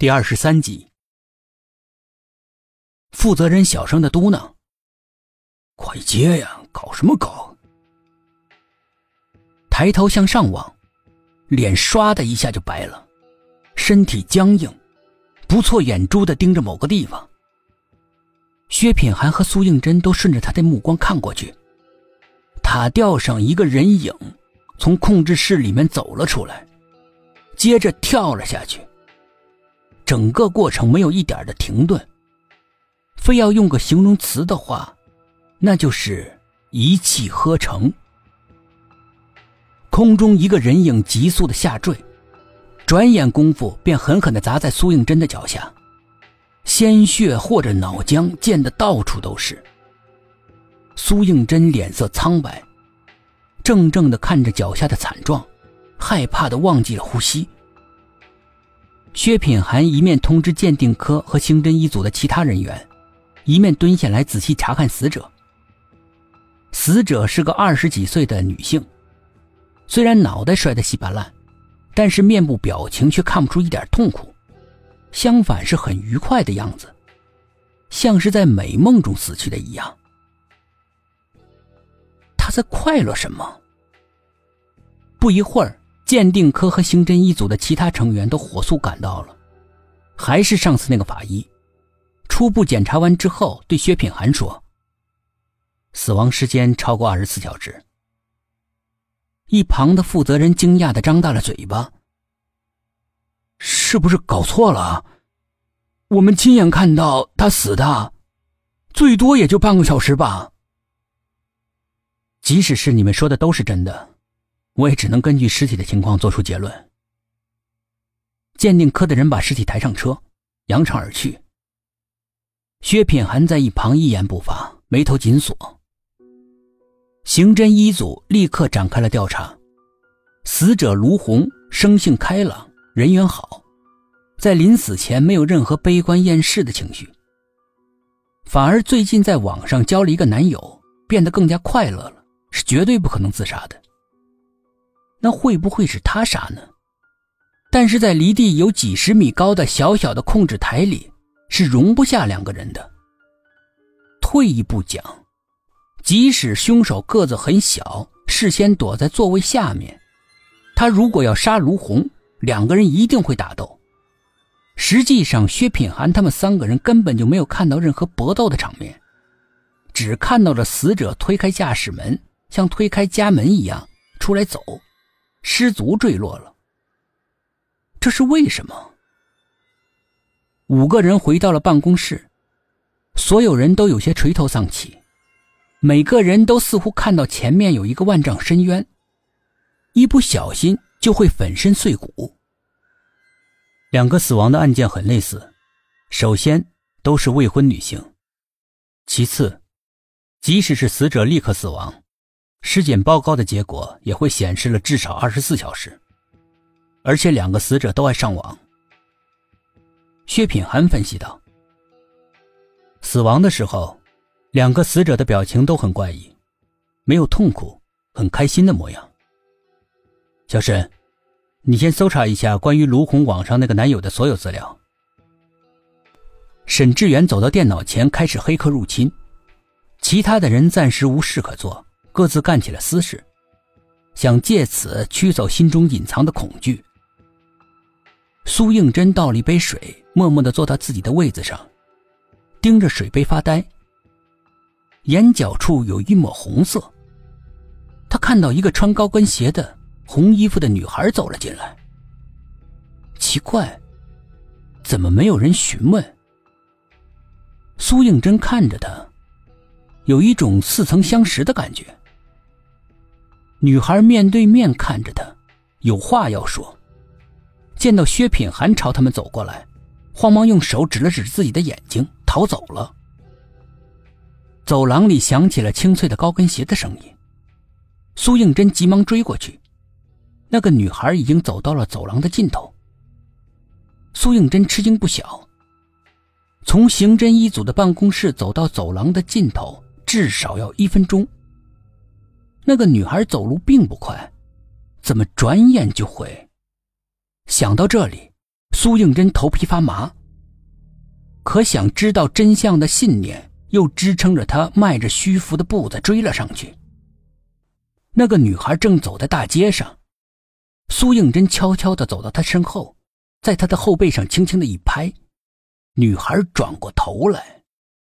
第二十三集，负责人小声的嘟囔：“快接呀，搞什么搞？”抬头向上望，脸唰的一下就白了，身体僵硬，不错眼珠的盯着某个地方。薛品涵和苏应真都顺着他的目光看过去，塔吊上一个人影从控制室里面走了出来，接着跳了下去。整个过程没有一点的停顿。非要用个形容词的话，那就是一气呵成。空中一个人影急速的下坠，转眼功夫便狠狠的砸在苏应真的脚下，鲜血或者脑浆溅得到处都是。苏应真脸色苍白，怔怔的看着脚下的惨状，害怕的忘记了呼吸。薛品涵一面通知鉴定科和刑侦一组的其他人员，一面蹲下来仔细查看死者。死者是个二十几岁的女性，虽然脑袋摔得稀巴烂，但是面部表情却看不出一点痛苦，相反是很愉快的样子，像是在美梦中死去的一样。她在快乐什么？不一会儿。鉴定科和刑侦一组的其他成员都火速赶到了，还是上次那个法医。初步检查完之后，对薛品涵说：“死亡时间超过二十四小时。”一旁的负责人惊讶的张大了嘴巴：“是不是搞错了？我们亲眼看到他死的，最多也就半个小时吧。即使是你们说的都是真的。”我也只能根据尸体的情况做出结论。鉴定科的人把尸体抬上车，扬长而去。薛品涵在一旁一言不发，眉头紧锁。刑侦一组立刻展开了调查。死者卢红生性开朗，人缘好，在临死前没有任何悲观厌世的情绪，反而最近在网上交了一个男友，变得更加快乐了，是绝对不可能自杀的。那会不会是他杀呢？但是在离地有几十米高的小小的控制台里，是容不下两个人的。退一步讲，即使凶手个子很小，事先躲在座位下面，他如果要杀卢红，两个人一定会打斗。实际上，薛品涵他们三个人根本就没有看到任何搏斗的场面，只看到了死者推开驾驶门，像推开家门一样出来走。失足坠落了，这是为什么？五个人回到了办公室，所有人都有些垂头丧气，每个人都似乎看到前面有一个万丈深渊，一不小心就会粉身碎骨。两个死亡的案件很类似，首先都是未婚女性，其次，即使是死者立刻死亡。尸检报告的结果也会显示了至少二十四小时，而且两个死者都爱上网。薛品涵分析道：“死亡的时候，两个死者的表情都很怪异，没有痛苦，很开心的模样。”小沈，你先搜查一下关于卢红网上那个男友的所有资料。沈志远走到电脑前开始黑客入侵，其他的人暂时无事可做。各自干起了私事，想借此驱走心中隐藏的恐惧。苏应真倒了一杯水，默默地坐到自己的位子上，盯着水杯发呆。眼角处有一抹红色。他看到一个穿高跟鞋的红衣服的女孩走了进来。奇怪，怎么没有人询问？苏应真看着他，有一种似曾相识的感觉。女孩面对面看着他，有话要说。见到薛品涵朝他们走过来，慌忙用手指了指自己的眼睛，逃走了。走廊里响起了清脆的高跟鞋的声音。苏应真急忙追过去，那个女孩已经走到了走廊的尽头。苏应真吃惊不小。从刑侦一组的办公室走到走廊的尽头，至少要一分钟。那个女孩走路并不快，怎么转眼就会？想到这里，苏应真头皮发麻，可想知道真相的信念又支撑着他迈着虚浮的步子追了上去。那个女孩正走在大街上，苏应真悄悄地走到她身后，在她的后背上轻轻的一拍，女孩转过头来。